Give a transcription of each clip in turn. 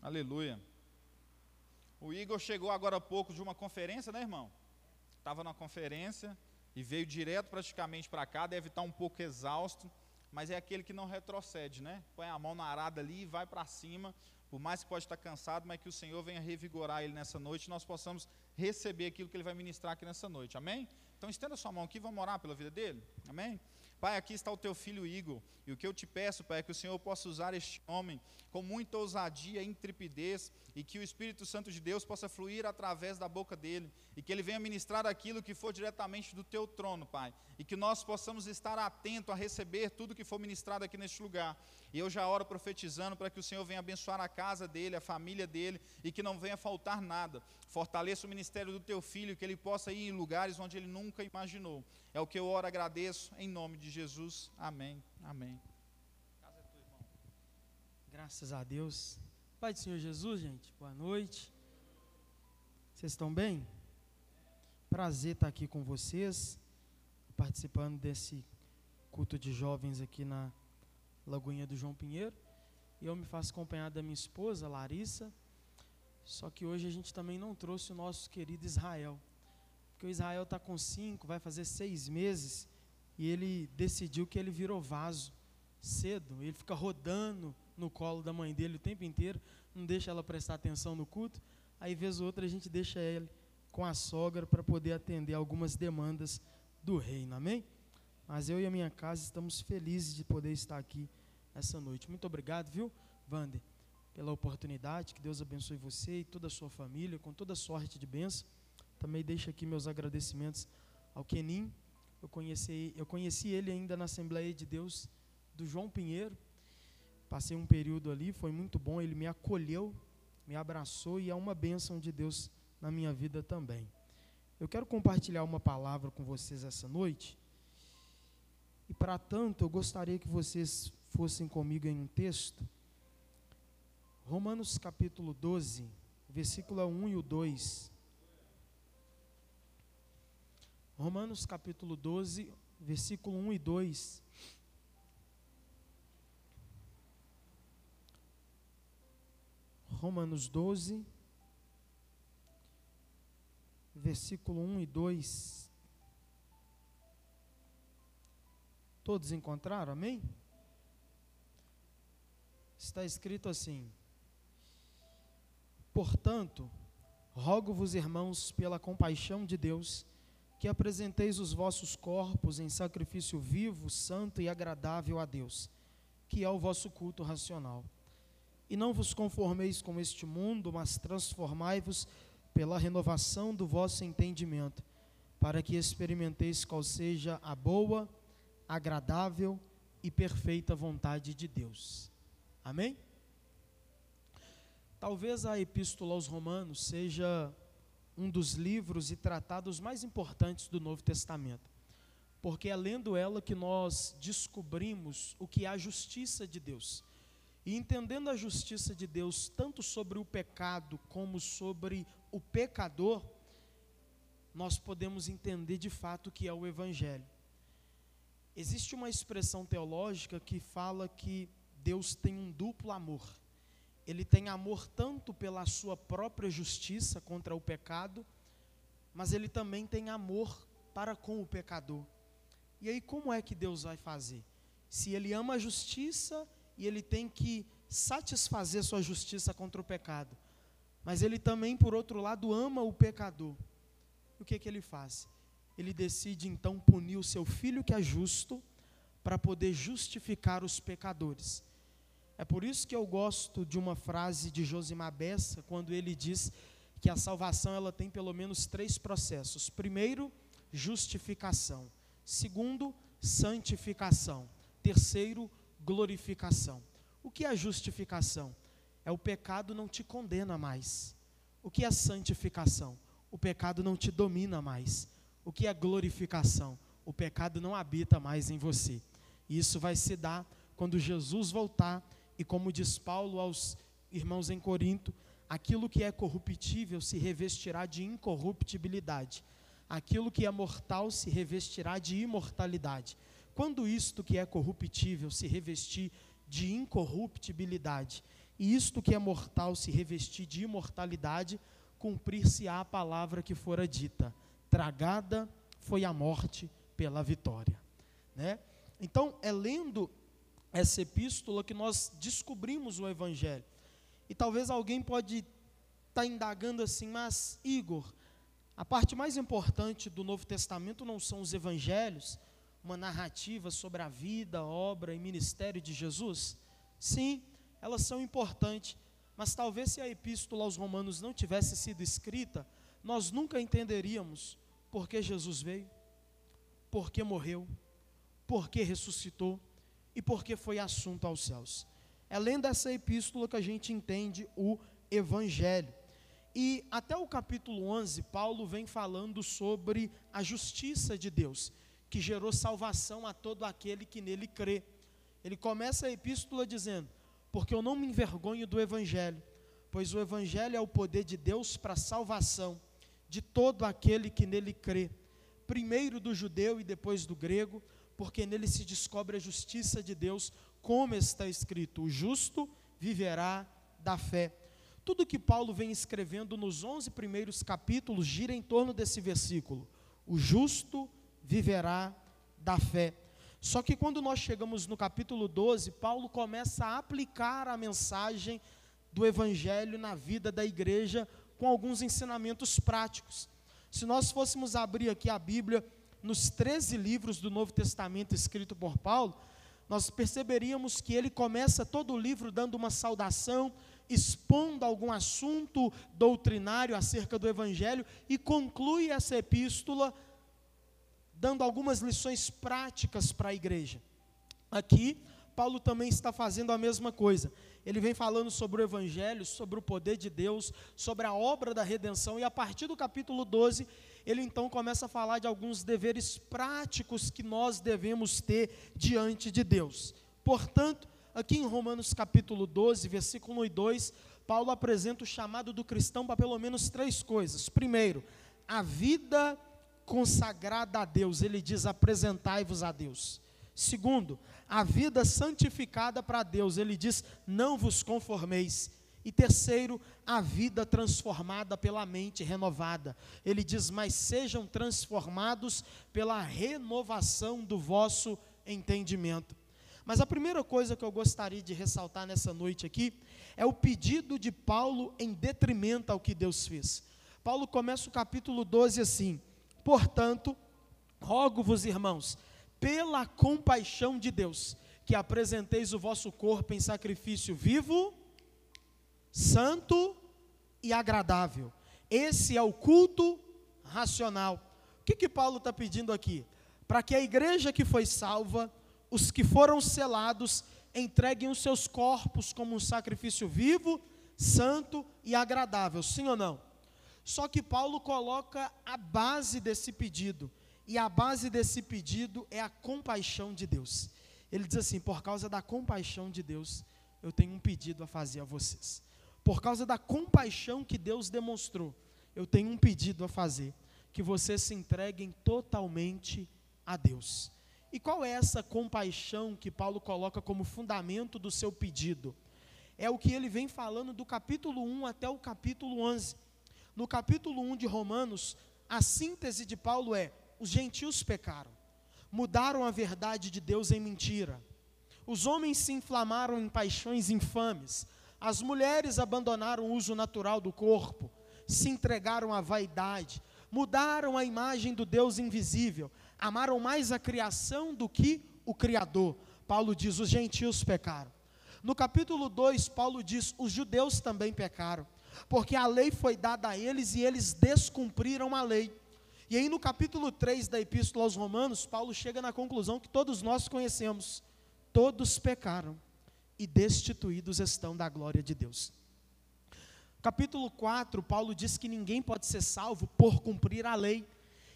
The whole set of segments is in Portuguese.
Aleluia. O Igor chegou agora há pouco de uma conferência, né, irmão? Estava na conferência e veio direto praticamente para cá, deve estar um pouco exausto, mas é aquele que não retrocede, né? Põe a mão na arada ali e vai para cima, por mais que pode estar cansado, mas que o Senhor venha revigorar ele nessa noite e nós possamos receber aquilo que ele vai ministrar aqui nessa noite, amém? Então estenda sua mão aqui, vamos orar pela vida dele, amém? Pai, aqui está o teu filho Igor, e o que eu te peço, Pai, é que o Senhor possa usar este homem com muita ousadia e intrepidez, e que o Espírito Santo de Deus possa fluir através da boca dele, e que ele venha ministrar aquilo que for diretamente do teu trono, Pai, e que nós possamos estar atentos a receber tudo que for ministrado aqui neste lugar. E eu já oro profetizando para que o Senhor venha abençoar a casa dele, a família dele, e que não venha faltar nada. Fortaleça o ministério do teu filho, que ele possa ir em lugares onde ele nunca imaginou. É o que eu oro, agradeço, em nome de Jesus. Amém. Amém. Graças a Deus. Pai do Senhor Jesus, gente, boa noite. Vocês estão bem? Prazer estar aqui com vocês, participando desse culto de jovens aqui na Lagoinha do João Pinheiro. E eu me faço acompanhar da minha esposa, Larissa. Só que hoje a gente também não trouxe o nosso querido Israel que o Israel está com cinco, vai fazer seis meses, e ele decidiu que ele virou vaso cedo. Ele fica rodando no colo da mãe dele o tempo inteiro, não deixa ela prestar atenção no culto. Aí, vez ou outra, a gente deixa ele com a sogra para poder atender algumas demandas do reino, amém? Mas eu e a minha casa estamos felizes de poder estar aqui essa noite. Muito obrigado, viu, Vander, pela oportunidade. Que Deus abençoe você e toda a sua família, com toda sorte de bênção. Também deixo aqui meus agradecimentos ao Kenin. Eu conheci, eu conheci ele ainda na Assembleia de Deus do João Pinheiro. Passei um período ali, foi muito bom. Ele me acolheu, me abraçou e é uma bênção de Deus na minha vida também. Eu quero compartilhar uma palavra com vocês essa noite. E para tanto, eu gostaria que vocês fossem comigo em um texto. Romanos capítulo 12, versículo 1 e o 2. Romanos capítulo 12, versículo 1 e 2. Romanos 12, versículo 1 e 2. Todos encontraram? Amém? Está escrito assim: Portanto, rogo-vos, irmãos, pela compaixão de Deus, que apresenteis os vossos corpos em sacrifício vivo, santo e agradável a Deus, que é o vosso culto racional. E não vos conformeis com este mundo, mas transformai-vos pela renovação do vosso entendimento, para que experimenteis qual seja a boa, agradável e perfeita vontade de Deus. Amém? Talvez a epístola aos Romanos seja um dos livros e tratados mais importantes do Novo Testamento. Porque é lendo ela que nós descobrimos o que é a justiça de Deus. E entendendo a justiça de Deus tanto sobre o pecado como sobre o pecador, nós podemos entender de fato o que é o Evangelho. Existe uma expressão teológica que fala que Deus tem um duplo amor ele tem amor tanto pela sua própria justiça contra o pecado, mas ele também tem amor para com o pecador. E aí, como é que Deus vai fazer? Se ele ama a justiça e ele tem que satisfazer sua justiça contra o pecado, mas ele também, por outro lado, ama o pecador. O que, que ele faz? Ele decide então punir o seu filho que é justo para poder justificar os pecadores. É por isso que eu gosto de uma frase de Josimar Bessa, quando ele diz que a salvação ela tem pelo menos três processos. Primeiro, justificação. Segundo, santificação. Terceiro, glorificação. O que é justificação? É o pecado não te condena mais. O que é santificação? O pecado não te domina mais. O que é glorificação? O pecado não habita mais em você. E isso vai se dar quando Jesus voltar e como diz Paulo aos irmãos em Corinto, aquilo que é corruptível se revestirá de incorruptibilidade, aquilo que é mortal se revestirá de imortalidade. quando isto que é corruptível se revestir de incorruptibilidade, e isto que é mortal se revestir de imortalidade, cumprir-se-á a palavra que fora dita: tragada foi a morte pela vitória. Né? Então, é lendo essa epístola que nós descobrimos o Evangelho. E talvez alguém pode estar tá indagando assim, mas Igor, a parte mais importante do Novo Testamento não são os evangelhos, uma narrativa sobre a vida, obra e ministério de Jesus? Sim, elas são importantes, mas talvez se a epístola aos Romanos não tivesse sido escrita, nós nunca entenderíamos por que Jesus veio, por que morreu, por que ressuscitou e por que foi assunto aos céus. É lendo essa epístola que a gente entende o Evangelho. E até o capítulo 11, Paulo vem falando sobre a justiça de Deus, que gerou salvação a todo aquele que nele crê. Ele começa a epístola dizendo: Porque eu não me envergonho do Evangelho, pois o Evangelho é o poder de Deus para a salvação de todo aquele que nele crê, primeiro do judeu e depois do grego, porque nele se descobre a justiça de Deus, como está escrito: o justo viverá da fé. Tudo que Paulo vem escrevendo nos 11 primeiros capítulos gira em torno desse versículo: o justo viverá da fé. Só que quando nós chegamos no capítulo 12, Paulo começa a aplicar a mensagem do evangelho na vida da igreja com alguns ensinamentos práticos. Se nós fôssemos abrir aqui a Bíblia nos 13 livros do Novo Testamento escrito por Paulo, nós perceberíamos que ele começa todo o livro dando uma saudação, expondo algum assunto doutrinário acerca do Evangelho e conclui essa epístola dando algumas lições práticas para a igreja. Aqui, Paulo também está fazendo a mesma coisa. Ele vem falando sobre o Evangelho, sobre o poder de Deus, sobre a obra da redenção, e a partir do capítulo 12, ele então começa a falar de alguns deveres práticos que nós devemos ter diante de Deus. Portanto, aqui em Romanos capítulo 12, versículo 1 e 2, Paulo apresenta o chamado do cristão para pelo menos três coisas. Primeiro, a vida consagrada a Deus, ele diz: apresentai-vos a Deus. Segundo, a vida santificada para Deus, ele diz: não vos conformeis. E terceiro, a vida transformada pela mente renovada. Ele diz: Mas sejam transformados pela renovação do vosso entendimento. Mas a primeira coisa que eu gostaria de ressaltar nessa noite aqui é o pedido de Paulo em detrimento ao que Deus fez. Paulo começa o capítulo 12 assim: Portanto, rogo-vos, irmãos, pela compaixão de Deus, que apresenteis o vosso corpo em sacrifício vivo, santo e agradável. Esse é o culto racional. O que, que Paulo está pedindo aqui? Para que a igreja que foi salva, os que foram selados, entreguem os seus corpos como um sacrifício vivo, santo e agradável, sim ou não? Só que Paulo coloca a base desse pedido, e a base desse pedido é a compaixão de Deus. Ele diz assim: por causa da compaixão de Deus, eu tenho um pedido a fazer a vocês por causa da compaixão que Deus demonstrou, eu tenho um pedido a fazer: que vocês se entreguem totalmente a Deus. E qual é essa compaixão que Paulo coloca como fundamento do seu pedido? É o que ele vem falando do capítulo 1 até o capítulo 11. No capítulo 1 de Romanos, a síntese de Paulo é: os gentios pecaram, mudaram a verdade de Deus em mentira. Os homens se inflamaram em paixões infames, as mulheres abandonaram o uso natural do corpo, se entregaram à vaidade, mudaram a imagem do Deus invisível, amaram mais a criação do que o Criador. Paulo diz: os gentios pecaram. No capítulo 2, Paulo diz: os judeus também pecaram, porque a lei foi dada a eles e eles descumpriram a lei. E aí, no capítulo 3 da Epístola aos Romanos, Paulo chega na conclusão que todos nós conhecemos: todos pecaram e destituídos estão da glória de Deus. Capítulo 4, Paulo diz que ninguém pode ser salvo por cumprir a lei.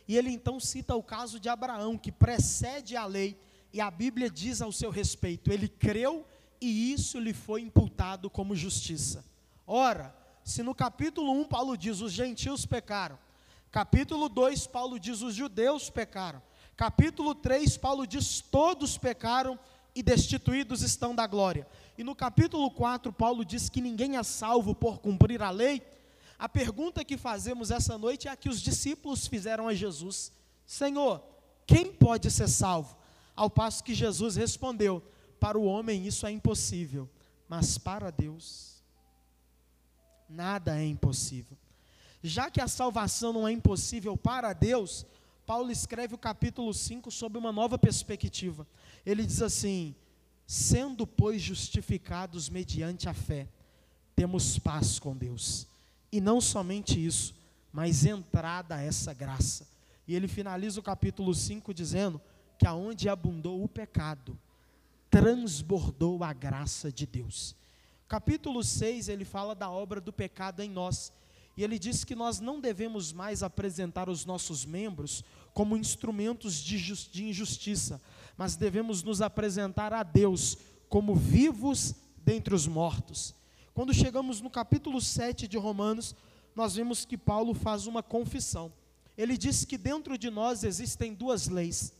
E ele então cita o caso de Abraão, que precede a lei, e a Bíblia diz ao seu respeito: ele creu e isso lhe foi imputado como justiça. Ora, se no capítulo 1 Paulo diz os gentios pecaram, capítulo 2 Paulo diz os judeus pecaram, Capítulo 3, Paulo diz: Todos pecaram e destituídos estão da glória. E no capítulo 4, Paulo diz que ninguém é salvo por cumprir a lei. A pergunta que fazemos essa noite é a que os discípulos fizeram a Jesus: Senhor, quem pode ser salvo? Ao passo que Jesus respondeu: Para o homem isso é impossível, mas para Deus nada é impossível. Já que a salvação não é impossível para Deus, Paulo escreve o capítulo 5 sob uma nova perspectiva. Ele diz assim: Sendo, pois, justificados mediante a fé, temos paz com Deus. E não somente isso, mas entrada a essa graça. E ele finaliza o capítulo 5 dizendo que aonde abundou o pecado, transbordou a graça de Deus. Capítulo 6, ele fala da obra do pecado em nós. E ele diz que nós não devemos mais apresentar os nossos membros como instrumentos de, de injustiça, mas devemos nos apresentar a Deus como vivos dentre os mortos. Quando chegamos no capítulo 7 de Romanos, nós vemos que Paulo faz uma confissão. Ele diz que dentro de nós existem duas leis: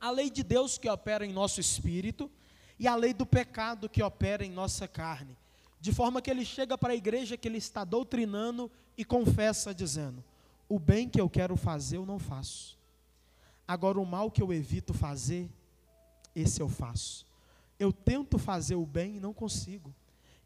a lei de Deus que opera em nosso espírito e a lei do pecado que opera em nossa carne. De forma que ele chega para a igreja que ele está doutrinando e confessa, dizendo: O bem que eu quero fazer, eu não faço. Agora, o mal que eu evito fazer, esse eu faço. Eu tento fazer o bem e não consigo.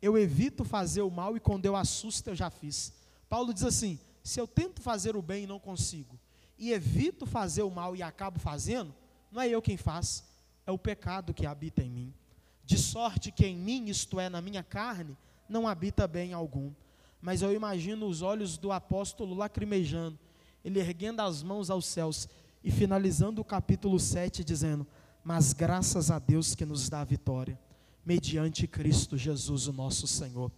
Eu evito fazer o mal e quando eu assusto, eu já fiz. Paulo diz assim: se eu tento fazer o bem e não consigo, e evito fazer o mal e acabo fazendo, não é eu quem faz, é o pecado que habita em mim de sorte que em mim, isto é, na minha carne, não habita bem algum. Mas eu imagino os olhos do apóstolo lacrimejando, ele erguendo as mãos aos céus e finalizando o capítulo 7 dizendo: Mas graças a Deus que nos dá a vitória, mediante Cristo Jesus, o nosso Senhor.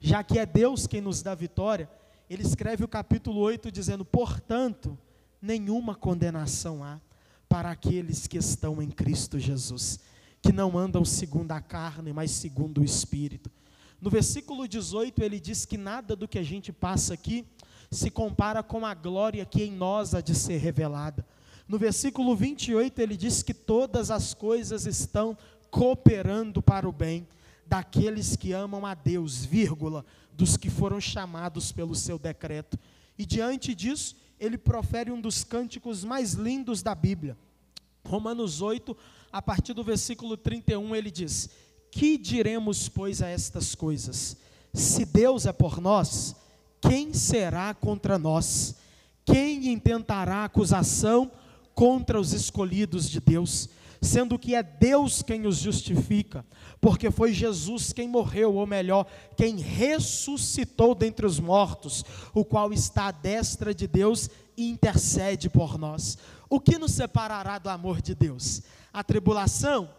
Já que é Deus quem nos dá a vitória, ele escreve o capítulo 8 dizendo: Portanto, nenhuma condenação há para aqueles que estão em Cristo Jesus que não andam segundo a carne, mas segundo o Espírito. No versículo 18, ele diz que nada do que a gente passa aqui se compara com a glória que em nós há de ser revelada. No versículo 28, ele diz que todas as coisas estão cooperando para o bem daqueles que amam a Deus, vírgula, dos que foram chamados pelo seu decreto. E diante disso, ele profere um dos cânticos mais lindos da Bíblia. Romanos 8, a partir do versículo 31, ele diz: Que diremos, pois, a estas coisas? Se Deus é por nós, quem será contra nós? Quem intentará acusação contra os escolhidos de Deus? Sendo que é Deus quem os justifica, porque foi Jesus quem morreu, ou melhor, quem ressuscitou dentre os mortos, o qual está à destra de Deus e intercede por nós. O que nos separará do amor de Deus? a tribulação,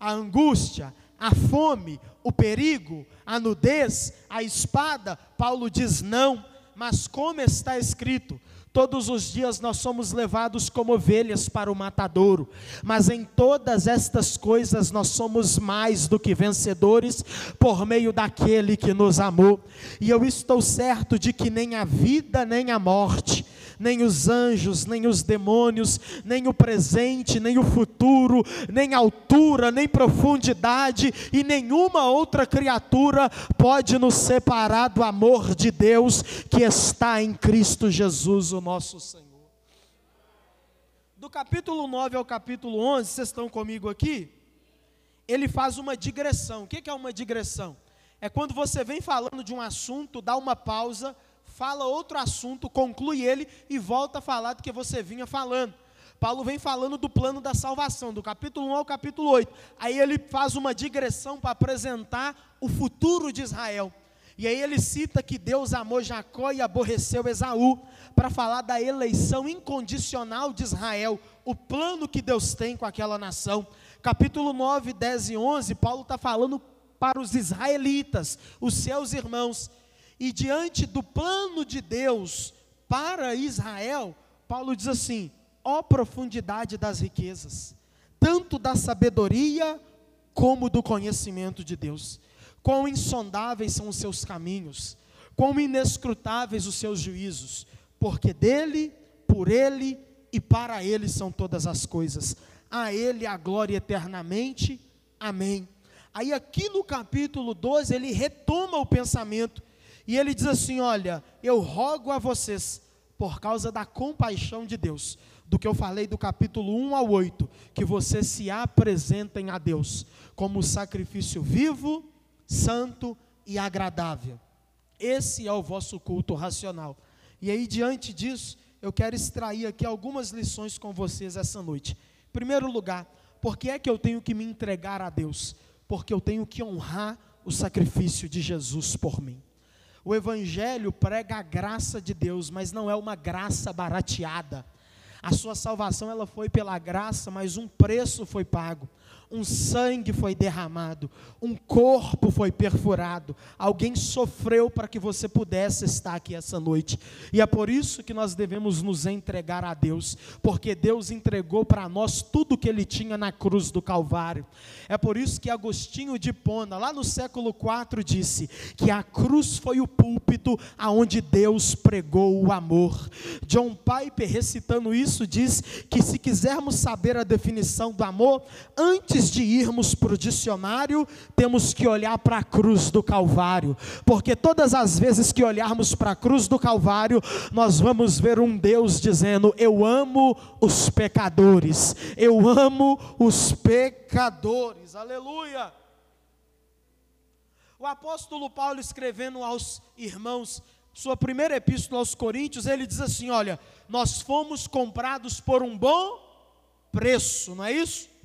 a angústia, a fome, o perigo, a nudez, a espada, Paulo diz não, mas como está escrito, Todos os dias nós somos levados como ovelhas para o matadouro, mas em todas estas coisas nós somos mais do que vencedores por meio daquele que nos amou. E eu estou certo de que nem a vida nem a morte, nem os anjos, nem os demônios, nem o presente, nem o futuro, nem altura, nem profundidade e nenhuma outra criatura pode nos separar do amor de Deus que está em Cristo Jesus, o nosso Senhor. Do capítulo 9 ao capítulo 11, vocês estão comigo aqui? Ele faz uma digressão. O que é uma digressão? É quando você vem falando de um assunto, dá uma pausa fala outro assunto, conclui ele e volta a falar do que você vinha falando. Paulo vem falando do plano da salvação, do capítulo 1 ao capítulo 8. Aí ele faz uma digressão para apresentar o futuro de Israel. E aí ele cita que Deus amou Jacó e aborreceu Esaú, para falar da eleição incondicional de Israel, o plano que Deus tem com aquela nação. Capítulo 9, 10 e 11, Paulo está falando para os israelitas, os seus irmãos. E diante do plano de Deus para Israel, Paulo diz assim: ó profundidade das riquezas, tanto da sabedoria como do conhecimento de Deus. Quão insondáveis são os seus caminhos, quão inescrutáveis os seus juízos, porque dele, por ele e para Ele são todas as coisas. A Ele a glória eternamente. Amém. Aí, aqui no capítulo 12, ele retoma o pensamento e ele diz assim: Olha, eu rogo a vocês, por causa da compaixão de Deus, do que eu falei do capítulo 1 ao 8, que vocês se apresentem a Deus como sacrifício vivo, santo e agradável. Esse é o vosso culto racional. E aí, diante disso, eu quero extrair aqui algumas lições com vocês essa noite. Em primeiro lugar, por que é que eu tenho que me entregar a Deus? Porque eu tenho que honrar o sacrifício de Jesus por mim. O Evangelho prega a graça de Deus, mas não é uma graça barateada. A sua salvação ela foi pela graça, mas um preço foi pago um sangue foi derramado, um corpo foi perfurado, alguém sofreu para que você pudesse estar aqui essa noite. E é por isso que nós devemos nos entregar a Deus, porque Deus entregou para nós tudo que ele tinha na cruz do Calvário. É por isso que Agostinho de Pona, lá no século IV, disse que a cruz foi o púlpito aonde Deus pregou o amor. John Piper, recitando isso, diz que se quisermos saber a definição do amor, antes antes de irmos para o dicionário, temos que olhar para a cruz do Calvário, porque todas as vezes que olharmos para a cruz do Calvário, nós vamos ver um Deus dizendo: Eu amo os pecadores, eu amo os pecadores, aleluia. O apóstolo Paulo, escrevendo aos irmãos, sua primeira epístola aos Coríntios, ele diz assim: Olha, nós fomos comprados por um bom preço, não é isso?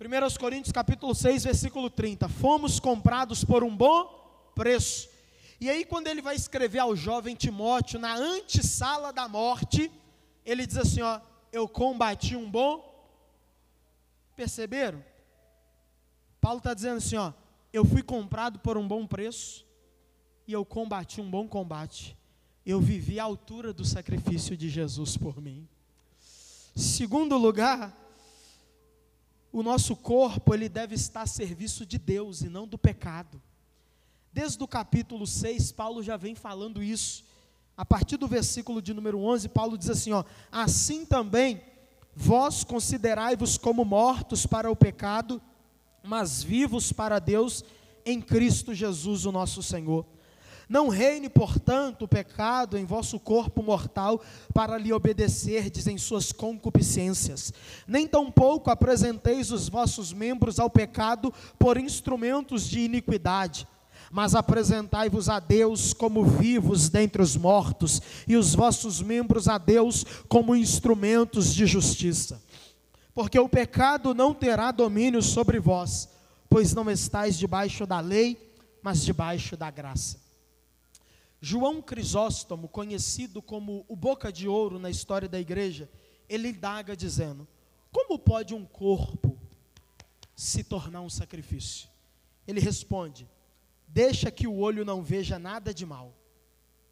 1 Coríntios capítulo 6, versículo 30. Fomos comprados por um bom preço. E aí, quando ele vai escrever ao jovem Timóteo, na antessala da morte, ele diz assim: ó, eu combati um bom. Perceberam? Paulo está dizendo assim: ó, eu fui comprado por um bom preço, e eu combati um bom combate. Eu vivi à altura do sacrifício de Jesus por mim. Segundo lugar, o nosso corpo ele deve estar a serviço de Deus e não do pecado. Desde o capítulo 6, Paulo já vem falando isso. A partir do versículo de número 11, Paulo diz assim, ó: Assim também vós considerai-vos como mortos para o pecado, mas vivos para Deus em Cristo Jesus, o nosso Senhor. Não reine, portanto, o pecado em vosso corpo mortal para lhe obedecerdes em suas concupiscências. Nem tampouco apresenteis os vossos membros ao pecado por instrumentos de iniquidade, mas apresentai-vos a Deus como vivos dentre os mortos, e os vossos membros a Deus como instrumentos de justiça. Porque o pecado não terá domínio sobre vós, pois não estáis debaixo da lei, mas debaixo da graça. João Crisóstomo, conhecido como o boca de ouro na história da igreja, ele indaga dizendo: Como pode um corpo se tornar um sacrifício? Ele responde: Deixa que o olho não veja nada de mal,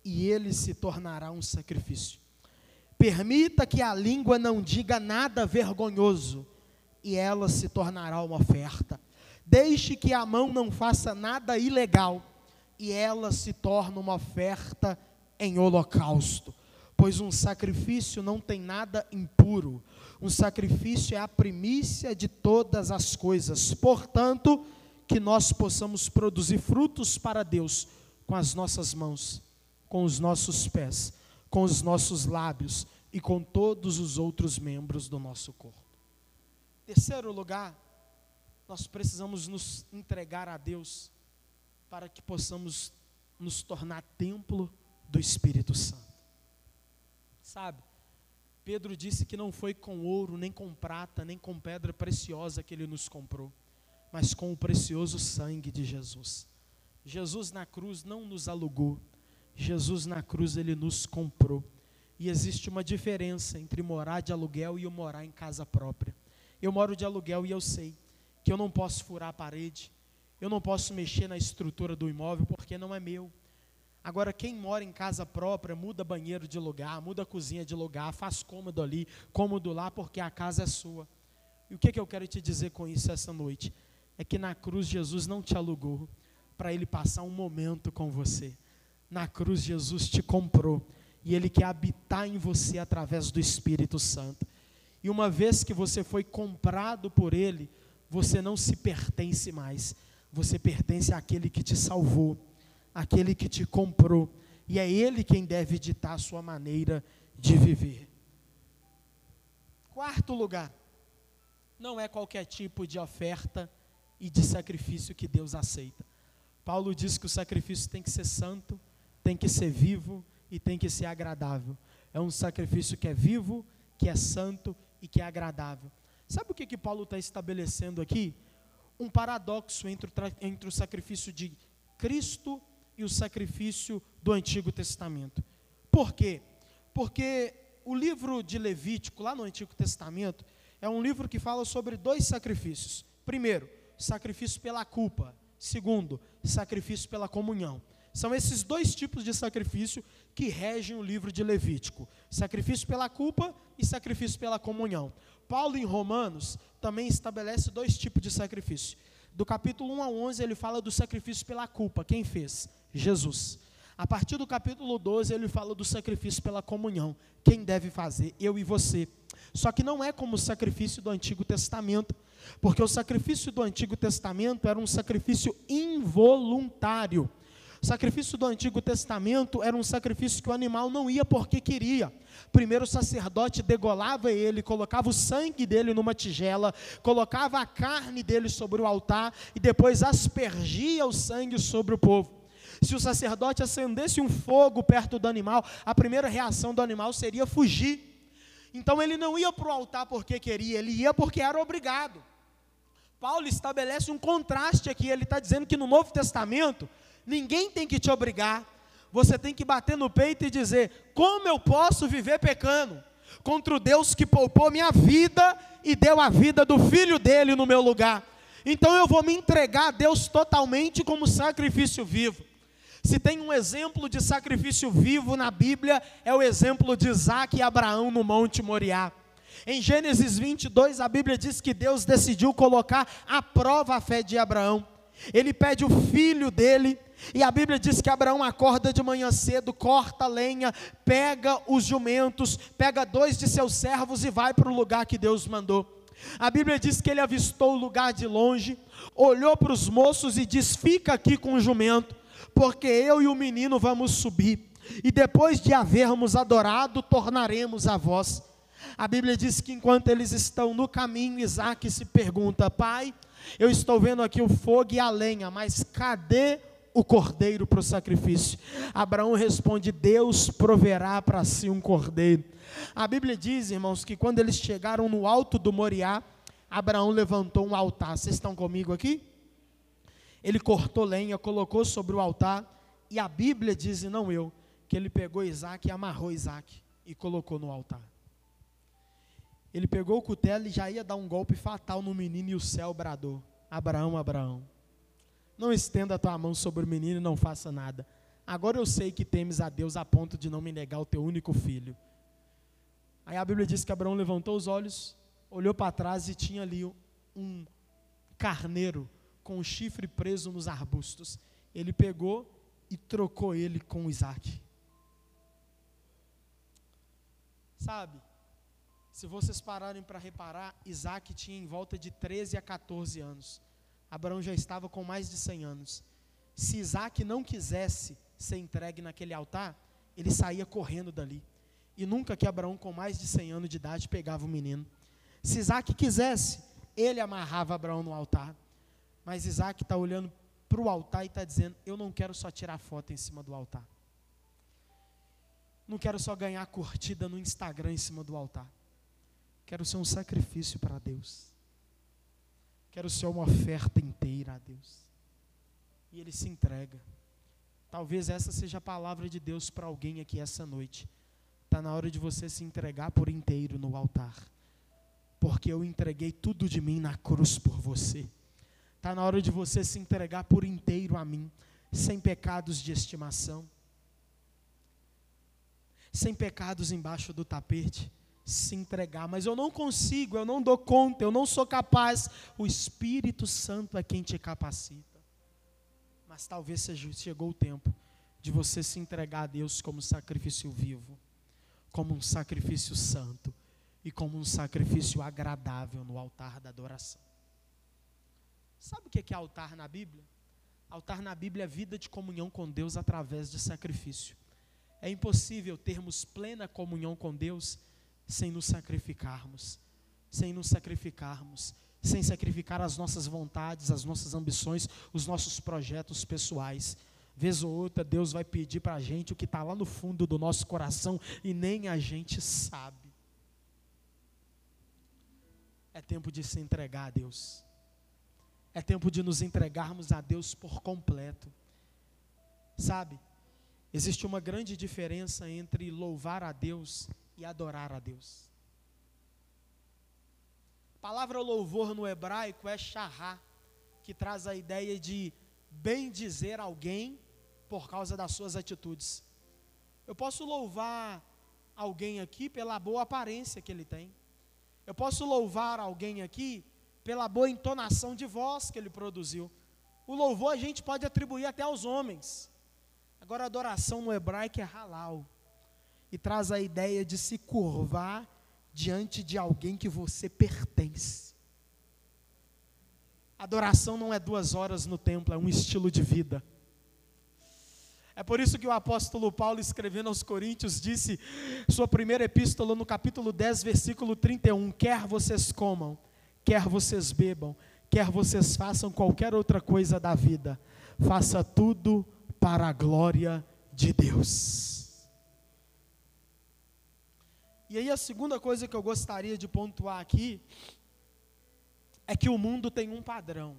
e ele se tornará um sacrifício. Permita que a língua não diga nada vergonhoso, e ela se tornará uma oferta. Deixe que a mão não faça nada ilegal, e ela se torna uma oferta em holocausto. Pois um sacrifício não tem nada impuro, um sacrifício é a primícia de todas as coisas. Portanto, que nós possamos produzir frutos para Deus com as nossas mãos, com os nossos pés, com os nossos lábios e com todos os outros membros do nosso corpo. Terceiro lugar, nós precisamos nos entregar a Deus para que possamos nos tornar templo do Espírito Santo. Sabe? Pedro disse que não foi com ouro, nem com prata, nem com pedra preciosa que ele nos comprou, mas com o precioso sangue de Jesus. Jesus na cruz não nos alugou, Jesus na cruz ele nos comprou. E existe uma diferença entre morar de aluguel e morar em casa própria. Eu moro de aluguel e eu sei que eu não posso furar a parede, eu não posso mexer na estrutura do imóvel porque não é meu. Agora, quem mora em casa própria, muda banheiro de lugar, muda cozinha de lugar, faz cômodo ali, cômodo lá, porque a casa é sua. E o que, que eu quero te dizer com isso essa noite? É que na cruz Jesus não te alugou para ele passar um momento com você. Na cruz Jesus te comprou e Ele quer habitar em você através do Espírito Santo. E uma vez que você foi comprado por Ele, você não se pertence mais, você pertence àquele que te salvou, àquele que te comprou, e é Ele quem deve ditar a sua maneira de viver. Quarto lugar, não é qualquer tipo de oferta e de sacrifício que Deus aceita. Paulo diz que o sacrifício tem que ser santo, tem que ser vivo e tem que ser agradável. É um sacrifício que é vivo, que é santo e que é agradável. Sabe o que, que Paulo está estabelecendo aqui? Um paradoxo entre o, entre o sacrifício de Cristo e o sacrifício do Antigo Testamento. Por quê? Porque o livro de Levítico, lá no Antigo Testamento, é um livro que fala sobre dois sacrifícios. Primeiro, sacrifício pela culpa. Segundo, sacrifício pela comunhão. São esses dois tipos de sacrifício que regem o livro de Levítico: sacrifício pela culpa e sacrifício pela comunhão. Paulo, em Romanos, também estabelece dois tipos de sacrifício. Do capítulo 1 a 11, ele fala do sacrifício pela culpa. Quem fez? Jesus. A partir do capítulo 12, ele fala do sacrifício pela comunhão. Quem deve fazer? Eu e você. Só que não é como o sacrifício do Antigo Testamento, porque o sacrifício do Antigo Testamento era um sacrifício involuntário. O sacrifício do Antigo Testamento era um sacrifício que o animal não ia porque queria. Primeiro o sacerdote degolava ele, colocava o sangue dele numa tigela, colocava a carne dele sobre o altar e depois aspergia o sangue sobre o povo. Se o sacerdote acendesse um fogo perto do animal, a primeira reação do animal seria fugir. Então ele não ia para o altar porque queria, ele ia porque era obrigado. Paulo estabelece um contraste aqui, ele está dizendo que no Novo Testamento, ninguém tem que te obrigar, você tem que bater no peito e dizer: como eu posso viver pecando? Contra o Deus que poupou minha vida e deu a vida do filho dele no meu lugar. Então eu vou me entregar a Deus totalmente como sacrifício vivo. Se tem um exemplo de sacrifício vivo na Bíblia, é o exemplo de Isaac e Abraão no Monte Moriá. Em Gênesis 22, a Bíblia diz que Deus decidiu colocar à prova a fé de Abraão. Ele pede o filho dele, e a Bíblia diz que Abraão acorda de manhã cedo, corta lenha, pega os jumentos, pega dois de seus servos e vai para o lugar que Deus mandou. A Bíblia diz que ele avistou o lugar de longe, olhou para os moços e diz: Fica aqui com o jumento porque eu e o menino vamos subir, e depois de havermos adorado, tornaremos a vós. A Bíblia diz que enquanto eles estão no caminho, Isaac se pergunta: Pai, eu estou vendo aqui o fogo e a lenha, mas cadê o cordeiro para o sacrifício? Abraão responde: Deus proverá para si um cordeiro. A Bíblia diz, irmãos, que quando eles chegaram no alto do Moriá, Abraão levantou um altar. Vocês estão comigo aqui? Ele cortou lenha, colocou sobre o altar, e a Bíblia diz, e não eu, que ele pegou Isaac e amarrou Isaac e colocou no altar. Ele pegou o cutelo e já ia dar um golpe fatal no menino e o céu bradou: Abraão, Abraão, não estenda a tua mão sobre o menino e não faça nada. Agora eu sei que temes a Deus a ponto de não me negar o teu único filho. Aí a Bíblia diz que Abraão levantou os olhos, olhou para trás e tinha ali um carneiro com o chifre preso nos arbustos. Ele pegou e trocou ele com Isaac. Sabe, se vocês pararem para reparar, Isaac tinha em volta de 13 a 14 anos. Abraão já estava com mais de 100 anos. Se Isaac não quisesse ser entregue naquele altar, ele saía correndo dali. E nunca que Abraão, com mais de 100 anos de idade, pegava o menino. Se Isaac quisesse, ele amarrava Abraão no altar. Mas Isaac está olhando para o altar e está dizendo: Eu não quero só tirar foto em cima do altar. Não quero só ganhar curtida no Instagram em cima do altar. Quero ser um sacrifício para Deus. Quero ser uma oferta inteira a Deus. E ele se entrega. Talvez essa seja a palavra de Deus para alguém aqui essa noite. Está na hora de você se entregar por inteiro no altar. Porque eu entreguei tudo de mim na cruz por você. Está na hora de você se entregar por inteiro a mim, sem pecados de estimação, sem pecados embaixo do tapete, se entregar. Mas eu não consigo, eu não dou conta, eu não sou capaz. O Espírito Santo é quem te capacita. Mas talvez seja, chegou o tempo de você se entregar a Deus como sacrifício vivo, como um sacrifício santo e como um sacrifício agradável no altar da adoração. Sabe o que é altar na Bíblia? Altar na Bíblia é vida de comunhão com Deus através de sacrifício. É impossível termos plena comunhão com Deus sem nos sacrificarmos, sem nos sacrificarmos, sem sacrificar as nossas vontades, as nossas ambições, os nossos projetos pessoais. Vez ou outra, Deus vai pedir para a gente o que está lá no fundo do nosso coração e nem a gente sabe. É tempo de se entregar a Deus. É tempo de nos entregarmos a Deus por completo. Sabe, existe uma grande diferença entre louvar a Deus e adorar a Deus. A palavra louvor no hebraico é shahá, que traz a ideia de bem dizer alguém por causa das suas atitudes. Eu posso louvar alguém aqui pela boa aparência que ele tem. Eu posso louvar alguém aqui pela boa entonação de voz que ele produziu. O louvor a gente pode atribuir até aos homens. Agora, adoração no hebraico é halal. E traz a ideia de se curvar diante de alguém que você pertence. Adoração não é duas horas no templo, é um estilo de vida. É por isso que o apóstolo Paulo, escrevendo aos Coríntios, disse, sua primeira epístola, no capítulo 10, versículo 31, quer vocês comam, quer vocês bebam, quer vocês façam qualquer outra coisa da vida, faça tudo para a glória de Deus. E aí a segunda coisa que eu gostaria de pontuar aqui é que o mundo tem um padrão.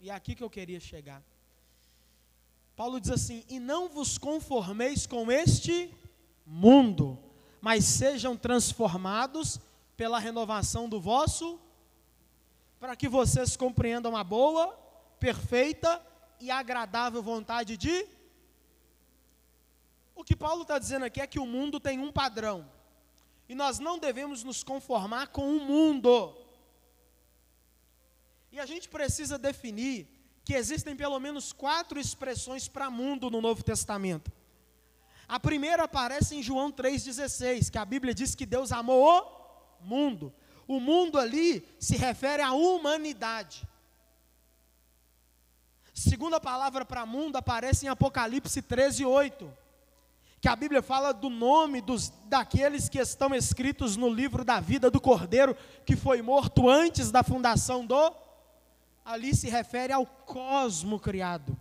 E é aqui que eu queria chegar. Paulo diz assim: E não vos conformeis com este mundo, mas sejam transformados pela renovação do vosso, para que vocês compreendam a boa, perfeita e agradável vontade de. O que Paulo está dizendo aqui é que o mundo tem um padrão, e nós não devemos nos conformar com o mundo. E a gente precisa definir que existem pelo menos quatro expressões para mundo no Novo Testamento. A primeira aparece em João 3,16, que a Bíblia diz que Deus amou o mundo. O mundo ali se refere à humanidade. Segunda palavra para mundo aparece em Apocalipse 13:8, que a Bíblia fala do nome dos, daqueles que estão escritos no livro da vida do Cordeiro, que foi morto antes da fundação do ali se refere ao cosmo criado.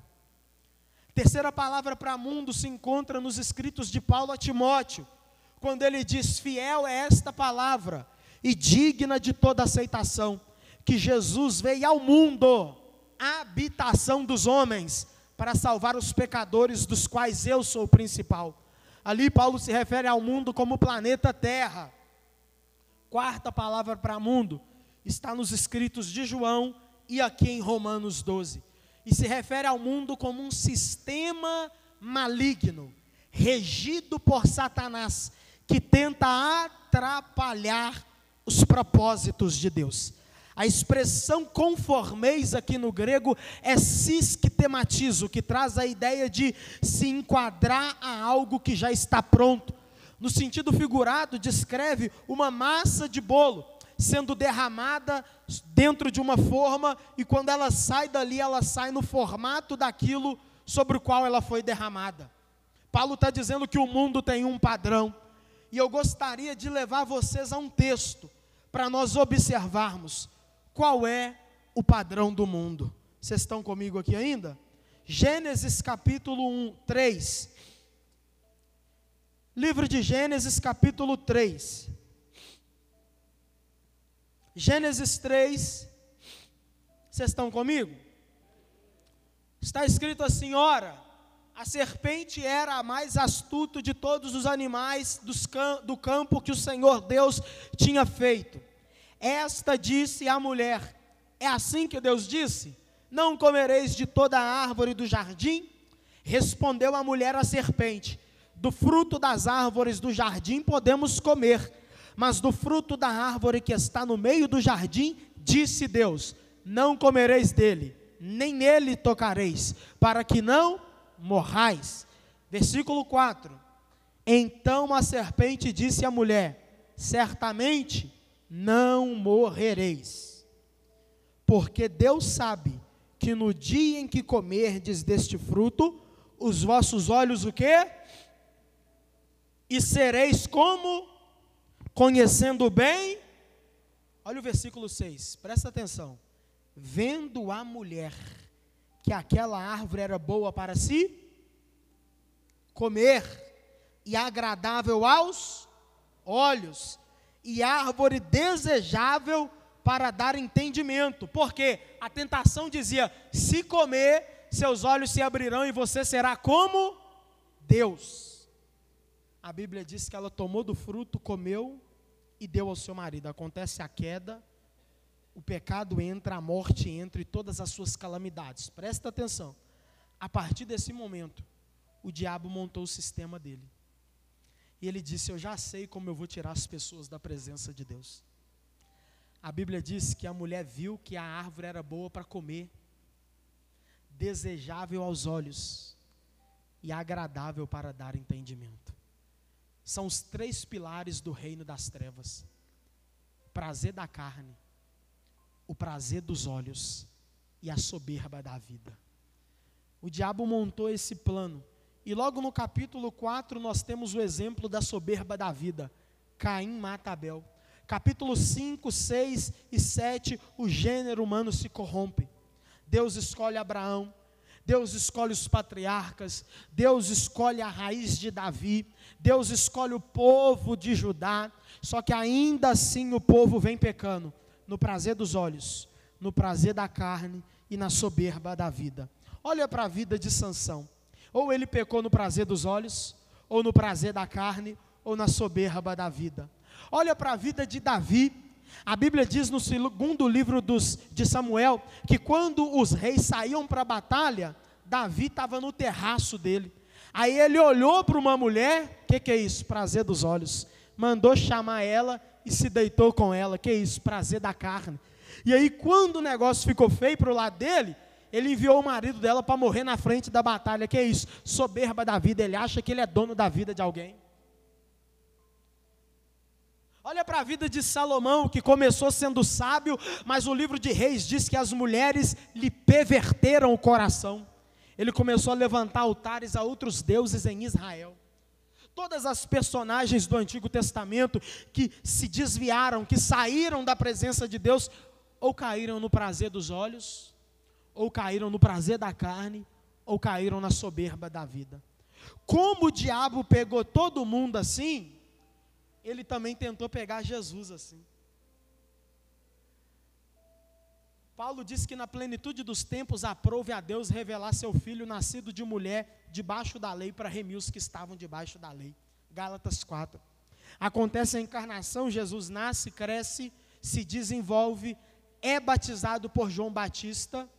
Terceira palavra para mundo se encontra nos escritos de Paulo a Timóteo, quando ele diz: Fiel é esta palavra e digna de toda aceitação, que Jesus veio ao mundo, habitação dos homens, para salvar os pecadores, dos quais eu sou o principal. Ali Paulo se refere ao mundo como planeta Terra. Quarta palavra para mundo está nos escritos de João e aqui em Romanos 12. E se refere ao mundo como um sistema maligno, regido por Satanás, que tenta atrapalhar os propósitos de Deus. A expressão conformeis aqui no grego é sistematizo, que traz a ideia de se enquadrar a algo que já está pronto. No sentido figurado, descreve uma massa de bolo sendo derramada dentro de uma forma, e quando ela sai dali, ela sai no formato daquilo sobre o qual ela foi derramada. Paulo está dizendo que o mundo tem um padrão, e eu gostaria de levar vocês a um texto, para nós observarmos qual é o padrão do mundo. Vocês estão comigo aqui ainda? Gênesis capítulo 1, 3. Livro de Gênesis capítulo 3. Gênesis 3, vocês estão comigo? Está escrito assim: ora, a serpente era a mais astuta de todos os animais do campo que o Senhor Deus tinha feito. Esta disse à mulher: É assim que Deus disse: Não comereis de toda a árvore do jardim? Respondeu a mulher à serpente: Do fruto das árvores do jardim podemos comer mas do fruto da árvore que está no meio do jardim, disse Deus: Não comereis dele, nem nele tocareis, para que não morrais. Versículo 4. Então a serpente disse à mulher: Certamente não morrereis, porque Deus sabe que no dia em que comerdes deste fruto, os vossos olhos o quê? E sereis como conhecendo bem. Olha o versículo 6, presta atenção. Vendo a mulher que aquela árvore era boa para si comer e agradável aos olhos e árvore desejável para dar entendimento. Porque a tentação dizia: se comer, seus olhos se abrirão e você será como Deus. A Bíblia diz que ela tomou do fruto, comeu e deu ao seu marido. Acontece a queda, o pecado entra, a morte entra e todas as suas calamidades. Presta atenção. A partir desse momento, o diabo montou o sistema dele. E ele disse: Eu já sei como eu vou tirar as pessoas da presença de Deus. A Bíblia diz que a mulher viu que a árvore era boa para comer, desejável aos olhos e agradável para dar entendimento. São os três pilares do reino das trevas: o prazer da carne, o prazer dos olhos e a soberba da vida. O diabo montou esse plano e logo no capítulo 4 nós temos o exemplo da soberba da vida. Caim mata Abel. Capítulo 5, 6 e 7, o gênero humano se corrompe. Deus escolhe Abraão, Deus escolhe os patriarcas, Deus escolhe a raiz de Davi, Deus escolhe o povo de Judá, só que ainda assim o povo vem pecando no prazer dos olhos, no prazer da carne e na soberba da vida. Olha para a vida de Sansão. Ou ele pecou no prazer dos olhos, ou no prazer da carne, ou na soberba da vida. Olha para a vida de Davi. A Bíblia diz no segundo livro dos, de Samuel que quando os reis saíam para a batalha, Davi estava no terraço dele. Aí ele olhou para uma mulher, que, que é isso? Prazer dos olhos. Mandou chamar ela e se deitou com ela. Que é isso? Prazer da carne. E aí, quando o negócio ficou feio para o lado dele, ele enviou o marido dela para morrer na frente da batalha. Que é isso? Soberba da vida. Ele acha que ele é dono da vida de alguém. Olha para a vida de Salomão, que começou sendo sábio, mas o livro de Reis diz que as mulheres lhe perverteram o coração. Ele começou a levantar altares a outros deuses em Israel. Todas as personagens do Antigo Testamento que se desviaram, que saíram da presença de Deus, ou caíram no prazer dos olhos, ou caíram no prazer da carne, ou caíram na soberba da vida. Como o diabo pegou todo mundo assim, ele também tentou pegar Jesus assim. Paulo disse que na plenitude dos tempos aprove a Deus revelar seu filho nascido de mulher debaixo da lei para remir os que estavam debaixo da lei. Gálatas 4. Acontece a encarnação, Jesus nasce, cresce, se desenvolve, é batizado por João Batista,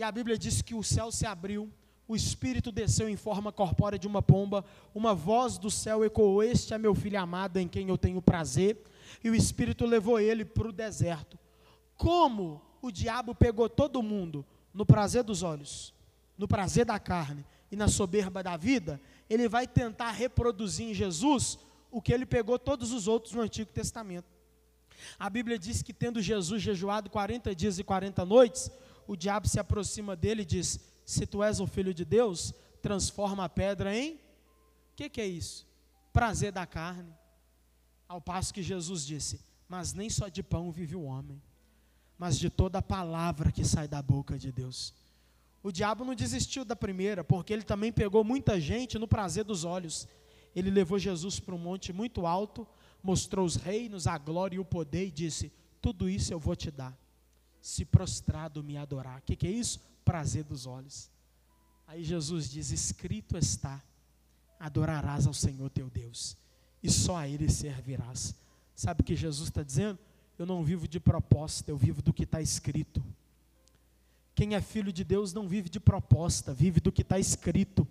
e a Bíblia diz que o céu se abriu, o Espírito desceu em forma corpórea de uma pomba, uma voz do céu ecoou: Este é meu filho amado em quem eu tenho prazer, e o Espírito levou ele para o deserto. Como o diabo pegou todo mundo no prazer dos olhos, no prazer da carne e na soberba da vida, ele vai tentar reproduzir em Jesus o que ele pegou todos os outros no Antigo Testamento. A Bíblia diz que, tendo Jesus jejuado 40 dias e 40 noites, o diabo se aproxima dele e diz: Se tu és o filho de Deus, transforma a pedra em. O que, que é isso? Prazer da carne. Ao passo que Jesus disse: Mas nem só de pão vive o homem, mas de toda a palavra que sai da boca de Deus. O diabo não desistiu da primeira, porque ele também pegou muita gente no prazer dos olhos. Ele levou Jesus para um monte muito alto, mostrou os reinos, a glória e o poder e disse: Tudo isso eu vou te dar se prostrado me adorar. O que, que é isso? Prazer dos olhos. Aí Jesus diz: Escrito está: adorarás ao Senhor teu Deus, e só a Ele servirás. Sabe o que Jesus está dizendo? Eu não vivo de proposta, eu vivo do que está escrito. Quem é filho de Deus não vive de proposta, vive do que está escrito.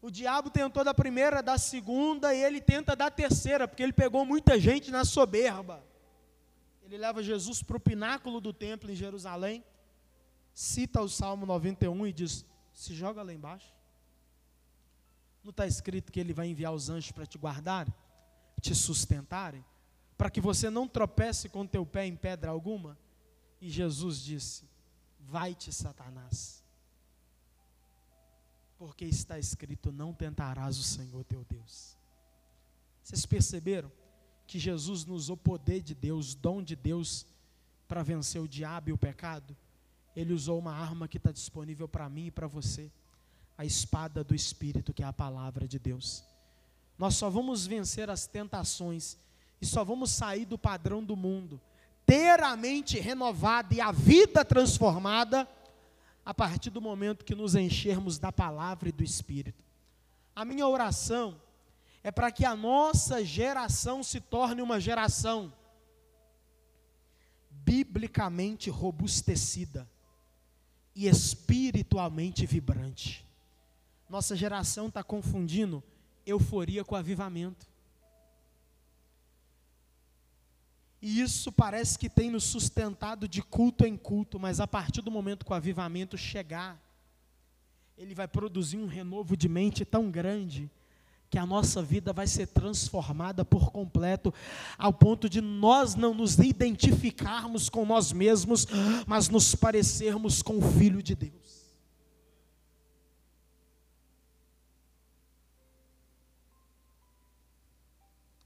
O diabo tentou da primeira, da segunda, e ele tenta da terceira, porque ele pegou muita gente na soberba ele leva Jesus para o pináculo do templo em Jerusalém, cita o Salmo 91 e diz: se joga lá embaixo. Não está escrito que ele vai enviar os anjos para te guardar, te sustentarem, para que você não tropece com teu pé em pedra alguma? E Jesus disse: Vai-te, Satanás, porque está escrito: Não tentarás o Senhor teu Deus. Vocês perceberam que Jesus nos usou poder de Deus, dom de Deus, para vencer o diabo e o pecado? Ele usou uma arma que está disponível para mim e para você a espada do Espírito, que é a palavra de Deus. Nós só vamos vencer as tentações e só vamos sair do padrão do mundo, ter a mente renovada e a vida transformada, a partir do momento que nos enchermos da palavra e do Espírito. A minha oração é para que a nossa geração se torne uma geração biblicamente robustecida e espiritualmente vibrante. Nossa geração está confundindo euforia com avivamento. E isso parece que tem nos sustentado de culto em culto, mas a partir do momento que o avivamento chegar, ele vai produzir um renovo de mente tão grande que a nossa vida vai ser transformada por completo, ao ponto de nós não nos identificarmos com nós mesmos, mas nos parecermos com o Filho de Deus.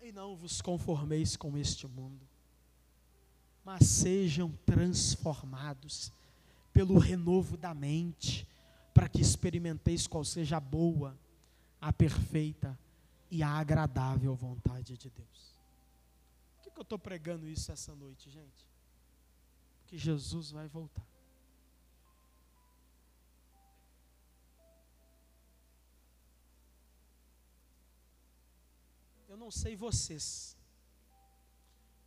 E não vos conformeis com este mundo, mas sejam transformados pelo renovo da mente, para que experimenteis qual seja a boa, a perfeita e a agradável vontade de Deus. Por que, que eu estou pregando isso essa noite, gente? Porque Jesus vai voltar. Eu não sei vocês.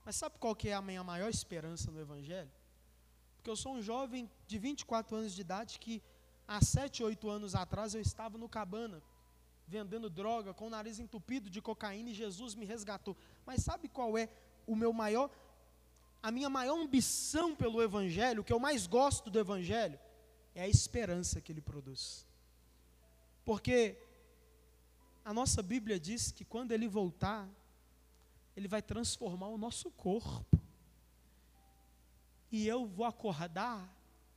Mas sabe qual que é a minha maior esperança no Evangelho? Porque eu sou um jovem de 24 anos de idade que há 7, 8 anos atrás eu estava no cabana, vendendo droga, com o nariz entupido de cocaína e Jesus me resgatou. Mas sabe qual é o meu maior, a minha maior ambição pelo Evangelho, o que eu mais gosto do Evangelho? É a esperança que ele produz. Porque a nossa Bíblia diz que quando ele voltar, ele vai transformar o nosso corpo. E eu vou acordar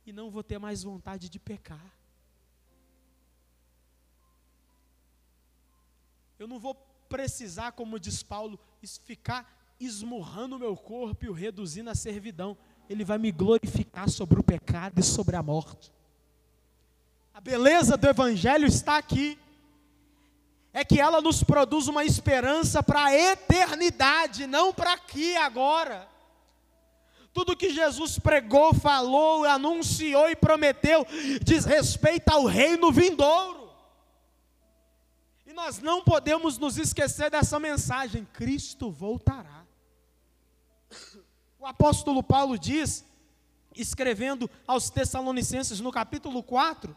e não vou ter mais vontade de pecar. Eu não vou precisar, como diz Paulo, ficar esmurrando o meu corpo e o reduzindo à servidão. Ele vai me glorificar sobre o pecado e sobre a morte. A beleza do Evangelho está aqui é que ela nos produz uma esperança para a eternidade, não para aqui agora. Tudo que Jesus pregou, falou, anunciou e prometeu diz respeito ao reino vindouro. Nós não podemos nos esquecer dessa mensagem: Cristo voltará. O apóstolo Paulo diz, escrevendo aos Tessalonicenses no capítulo 4,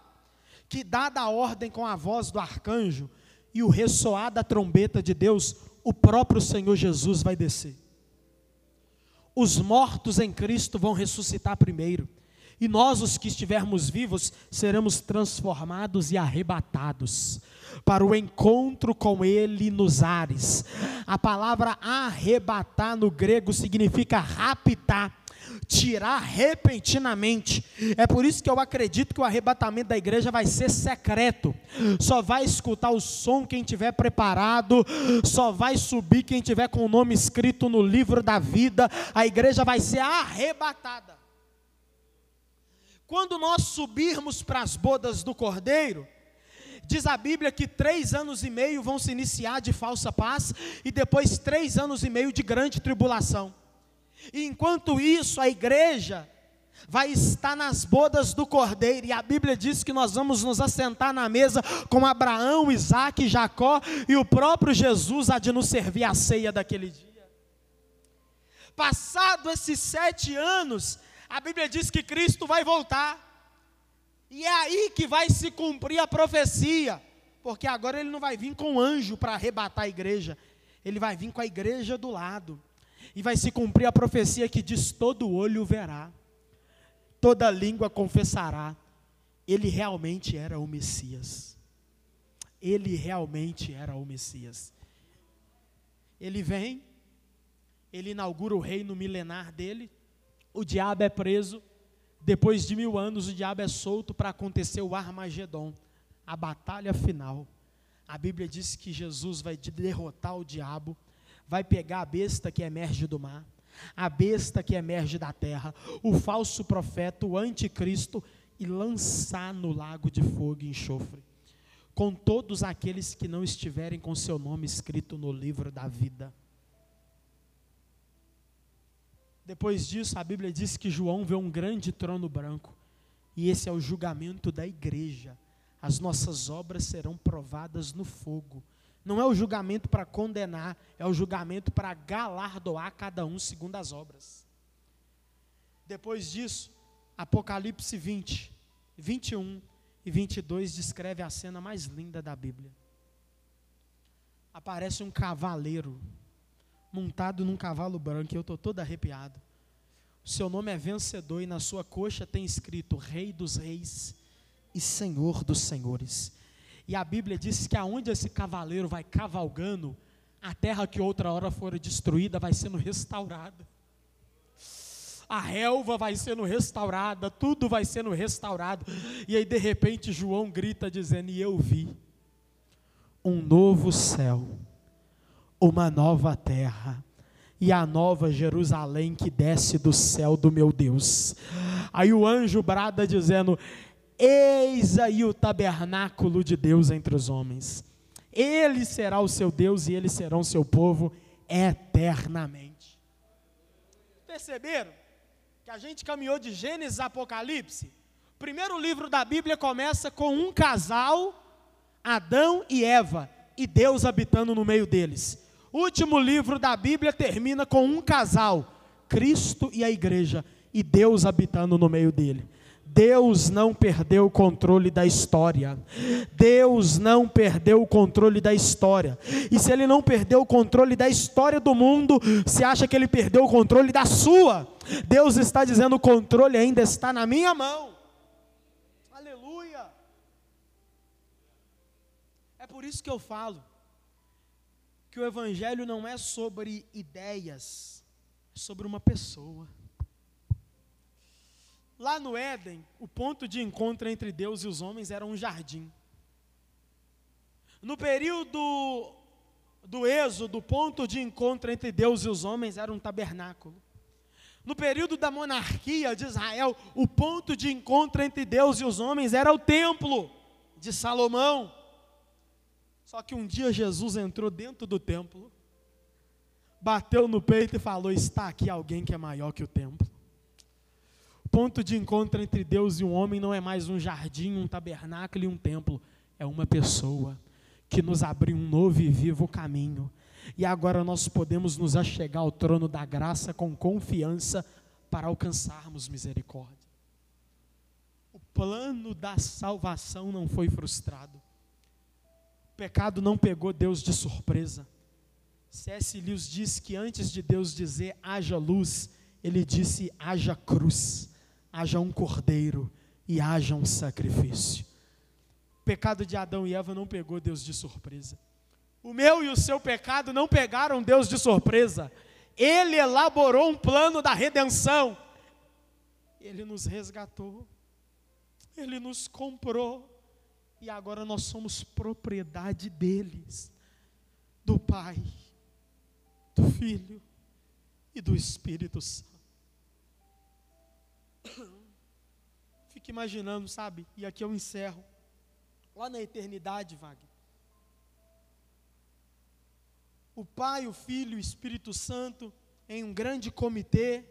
que dada a ordem com a voz do arcanjo, e o ressoar da trombeta de Deus, o próprio Senhor Jesus vai descer. Os mortos em Cristo vão ressuscitar primeiro. E nós, os que estivermos vivos, seremos transformados e arrebatados para o encontro com Ele nos ares. A palavra arrebatar no grego significa raptar, tirar repentinamente. É por isso que eu acredito que o arrebatamento da igreja vai ser secreto. Só vai escutar o som quem tiver preparado, só vai subir quem tiver com o nome escrito no livro da vida. A igreja vai ser arrebatada. Quando nós subirmos para as bodas do Cordeiro, Diz a Bíblia que três anos e meio vão se iniciar de falsa paz e depois três anos e meio de grande tribulação. E enquanto isso, a igreja vai estar nas bodas do cordeiro, e a Bíblia diz que nós vamos nos assentar na mesa com Abraão, Isaac, Jacó, e o próprio Jesus há de nos servir a ceia daquele dia. Passado esses sete anos, a Bíblia diz que Cristo vai voltar, e é aí que vai se cumprir a profecia, porque agora ele não vai vir com anjo para arrebatar a igreja, ele vai vir com a igreja do lado. E vai se cumprir a profecia que diz: todo olho verá, toda língua confessará, ele realmente era o Messias. ele realmente era o Messias. Ele vem, ele inaugura o reino milenar dele, o diabo é preso, depois de mil anos o diabo é solto para acontecer o Armagedon, a batalha final. A Bíblia diz que Jesus vai derrotar o diabo, vai pegar a besta que emerge do mar, a besta que emerge da terra, o falso profeta, o anticristo, e lançar no lago de fogo e enxofre, com todos aqueles que não estiverem com seu nome escrito no livro da vida. Depois disso, a Bíblia diz que João vê um grande trono branco, e esse é o julgamento da igreja. As nossas obras serão provadas no fogo. Não é o julgamento para condenar, é o julgamento para galardoar cada um segundo as obras. Depois disso, Apocalipse 20, 21 e 22 descreve a cena mais linda da Bíblia. Aparece um cavaleiro montado num cavalo branco, e eu estou todo arrepiado. O seu nome é vencedor, e na sua coxa tem escrito Rei dos Reis e Senhor dos Senhores. E a Bíblia diz que aonde esse cavaleiro vai cavalgando, a terra que outra hora fora destruída vai sendo restaurada. A relva vai sendo restaurada, tudo vai sendo restaurado. E aí de repente João grita dizendo: "E eu vi um novo céu uma nova terra e a nova Jerusalém que desce do céu do meu Deus. Aí o anjo brada dizendo: Eis aí o tabernáculo de Deus entre os homens. Ele será o seu Deus e eles serão seu povo eternamente. Perceberam que a gente caminhou de Gênesis a Apocalipse? Primeiro livro da Bíblia começa com um casal, Adão e Eva, e Deus habitando no meio deles. Último livro da Bíblia termina com um casal, Cristo e a igreja, e Deus habitando no meio dele. Deus não perdeu o controle da história. Deus não perdeu o controle da história. E se ele não perdeu o controle da história do mundo, se acha que ele perdeu o controle da sua. Deus está dizendo: o controle ainda está na minha mão. Aleluia. É por isso que eu falo que o Evangelho não é sobre ideias, é sobre uma pessoa. Lá no Éden, o ponto de encontro entre Deus e os homens era um jardim. No período do Êxodo, o ponto de encontro entre Deus e os homens era um tabernáculo. No período da monarquia de Israel, o ponto de encontro entre Deus e os homens era o templo de Salomão. Só que um dia Jesus entrou dentro do templo, bateu no peito e falou: Está aqui alguém que é maior que o templo. O ponto de encontro entre Deus e o homem não é mais um jardim, um tabernáculo e um templo, é uma pessoa que nos abriu um novo e vivo caminho. E agora nós podemos nos achegar ao trono da graça com confiança para alcançarmos misericórdia. O plano da salvação não foi frustrado pecado não pegou Deus de surpresa. C.S. Lewis diz que antes de Deus dizer haja luz, ele disse haja cruz, haja um cordeiro e haja um sacrifício. O pecado de Adão e Eva não pegou Deus de surpresa. O meu e o seu pecado não pegaram Deus de surpresa. Ele elaborou um plano da redenção. Ele nos resgatou. Ele nos comprou e agora nós somos propriedade deles, do Pai, do Filho e do Espírito Santo. Fique imaginando, sabe? E aqui eu encerro. Lá na eternidade, Wagner. O Pai, o Filho e o Espírito Santo em um grande comitê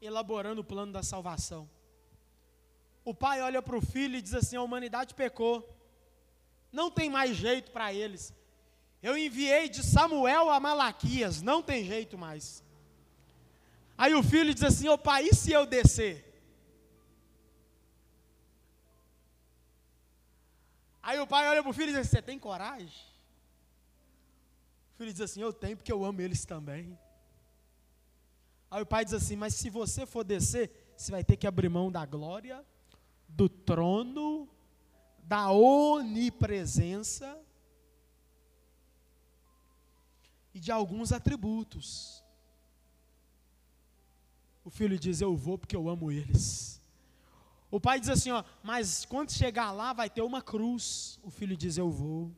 elaborando o plano da salvação o pai olha para o filho e diz assim: a humanidade pecou, não tem mais jeito para eles. Eu enviei de Samuel a Malaquias, não tem jeito mais. Aí o filho diz assim: Ô pai, e se eu descer? Aí o pai olha para o filho e diz: assim, Você tem coragem? O filho diz assim: Eu tenho, porque eu amo eles também. Aí o pai diz assim: Mas se você for descer, você vai ter que abrir mão da glória, do trono, da onipresença e de alguns atributos. O filho diz: Eu vou porque eu amo eles. O pai diz assim: ó, Mas quando chegar lá vai ter uma cruz. O filho diz: Eu vou.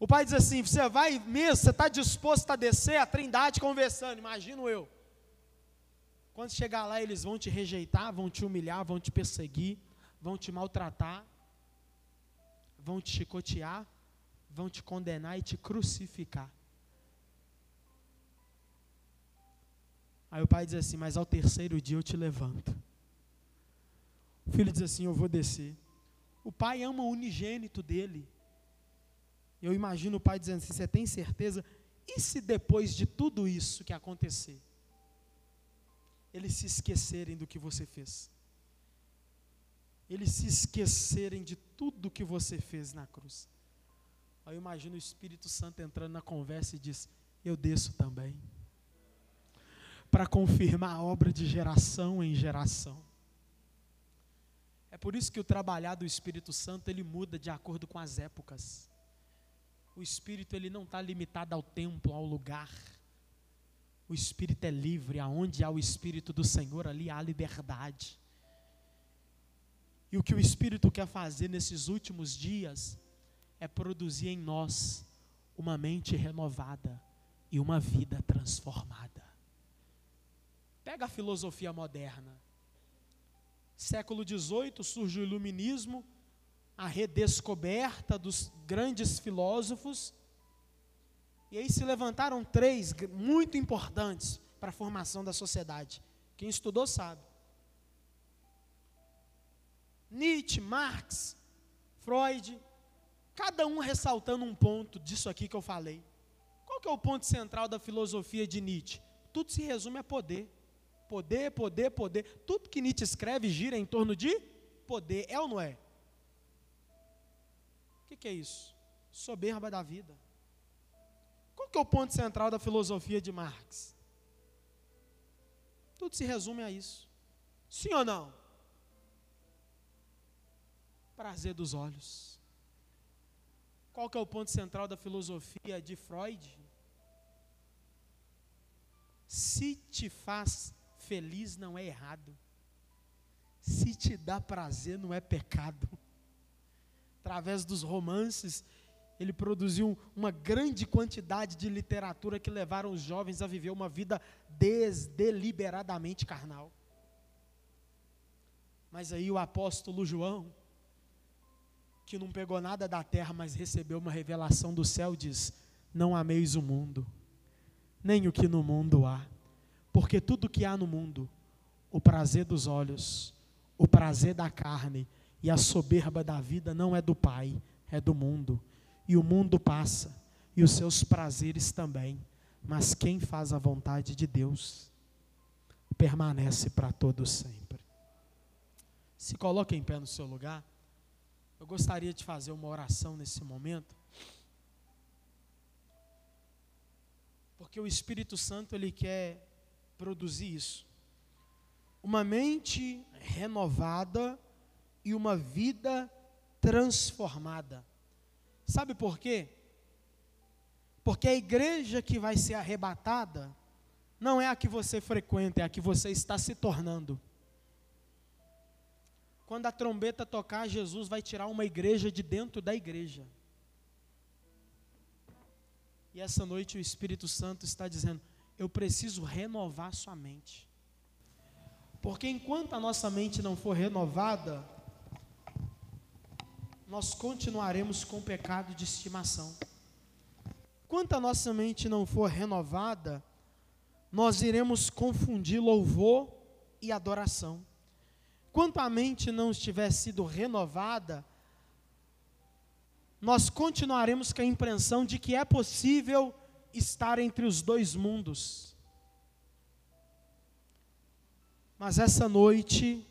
O pai diz assim: Você vai mesmo? Você está disposto a descer? A trindade conversando, imagino eu. Quando chegar lá, eles vão te rejeitar, vão te humilhar, vão te perseguir, vão te maltratar, vão te chicotear, vão te condenar e te crucificar. Aí o pai diz assim: Mas ao terceiro dia eu te levanto. O filho diz assim: Eu vou descer. O pai ama o unigênito dele. Eu imagino o pai dizendo assim: Você tem certeza? E se depois de tudo isso que acontecer, eles se esquecerem do que você fez? Eles se esquecerem de tudo que você fez na cruz. Aí eu imagino o Espírito Santo entrando na conversa e diz: Eu desço também. Para confirmar a obra de geração em geração. É por isso que o trabalhar do Espírito Santo ele muda de acordo com as épocas. O Espírito ele não está limitado ao templo, ao lugar. O Espírito é livre, aonde há o Espírito do Senhor, ali há liberdade. E o que o Espírito quer fazer nesses últimos dias é produzir em nós uma mente renovada e uma vida transformada. Pega a filosofia moderna. Século XVIII surge o iluminismo, a redescoberta dos grandes filósofos. E aí se levantaram três muito importantes para a formação da sociedade. Quem estudou sabe. Nietzsche, Marx, Freud, cada um ressaltando um ponto disso aqui que eu falei. Qual que é o ponto central da filosofia de Nietzsche? Tudo se resume a poder. Poder, poder, poder. Tudo que Nietzsche escreve gira em torno de poder. É ou não é? O que, que é isso? Soberba da vida. Qual que é o ponto central da filosofia de Marx? Tudo se resume a isso. Sim ou não? Prazer dos olhos. Qual que é o ponto central da filosofia de Freud? Se te faz feliz não é errado. Se te dá prazer não é pecado através dos romances, ele produziu uma grande quantidade de literatura que levaram os jovens a viver uma vida desdeliberadamente carnal. Mas aí o apóstolo João, que não pegou nada da terra, mas recebeu uma revelação do céu, diz: Não ameis o mundo, nem o que no mundo há, porque tudo que há no mundo, o prazer dos olhos, o prazer da carne e a soberba da vida não é do Pai, é do mundo. E o mundo passa, e os seus prazeres também. Mas quem faz a vontade de Deus permanece para todos sempre. Se coloque em pé no seu lugar. Eu gostaria de fazer uma oração nesse momento. Porque o Espírito Santo ele quer produzir isso. Uma mente renovada e uma vida transformada. Sabe por quê? Porque a igreja que vai ser arrebatada não é a que você frequenta, é a que você está se tornando. Quando a trombeta tocar, Jesus vai tirar uma igreja de dentro da igreja. E essa noite o Espírito Santo está dizendo: eu preciso renovar sua mente. Porque enquanto a nossa mente não for renovada, nós continuaremos com o pecado de estimação. Quanto a nossa mente não for renovada, nós iremos confundir louvor e adoração. Quanto a mente não estiver sido renovada, nós continuaremos com a impressão de que é possível estar entre os dois mundos. Mas essa noite,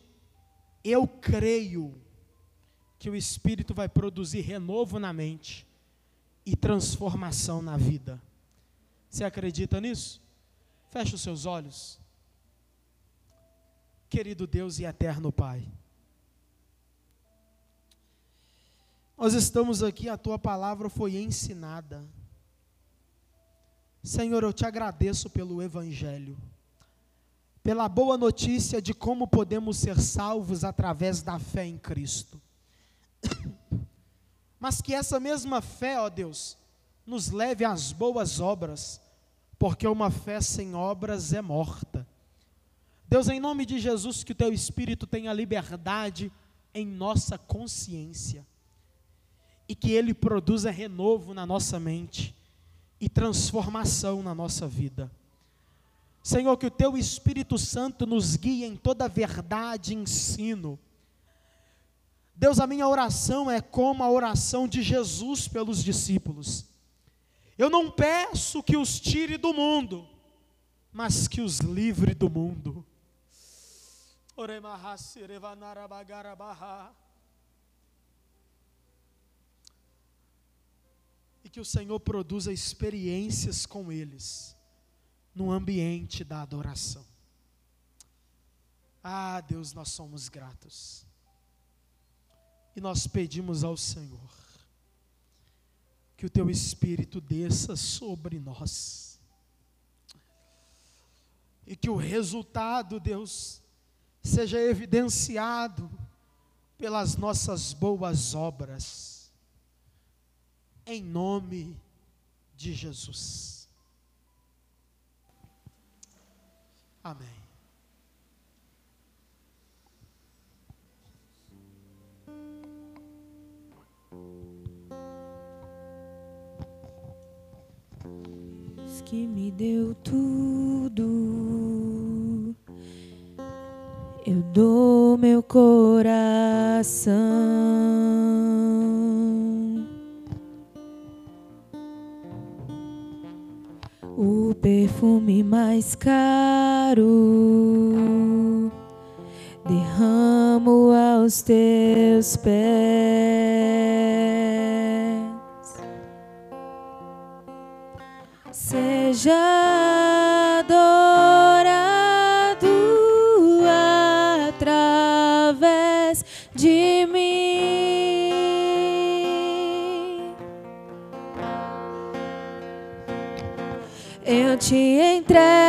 eu creio que o Espírito vai produzir renovo na mente e transformação na vida. Você acredita nisso? Feche os seus olhos. Querido Deus e eterno Pai. Nós estamos aqui, a tua palavra foi ensinada. Senhor, eu te agradeço pelo Evangelho, pela boa notícia de como podemos ser salvos através da fé em Cristo. Mas que essa mesma fé, ó Deus, nos leve às boas obras, porque uma fé sem obras é morta. Deus, em nome de Jesus, que o teu Espírito tenha liberdade em nossa consciência e que ele produza renovo na nossa mente e transformação na nossa vida. Senhor, que o teu Espírito Santo nos guie em toda verdade e ensino. Deus, a minha oração é como a oração de Jesus pelos discípulos. Eu não peço que os tire do mundo, mas que os livre do mundo. E que o Senhor produza experiências com eles, no ambiente da adoração. Ah, Deus, nós somos gratos. E nós pedimos ao Senhor que o teu Espírito desça sobre nós. E que o resultado, Deus, seja evidenciado pelas nossas boas obras, em nome de Jesus. Amém. Que me deu tudo. Eu dou meu coração. O perfume mais caro derramo aos teus pés. Seja adorado através de mim. Eu te entrego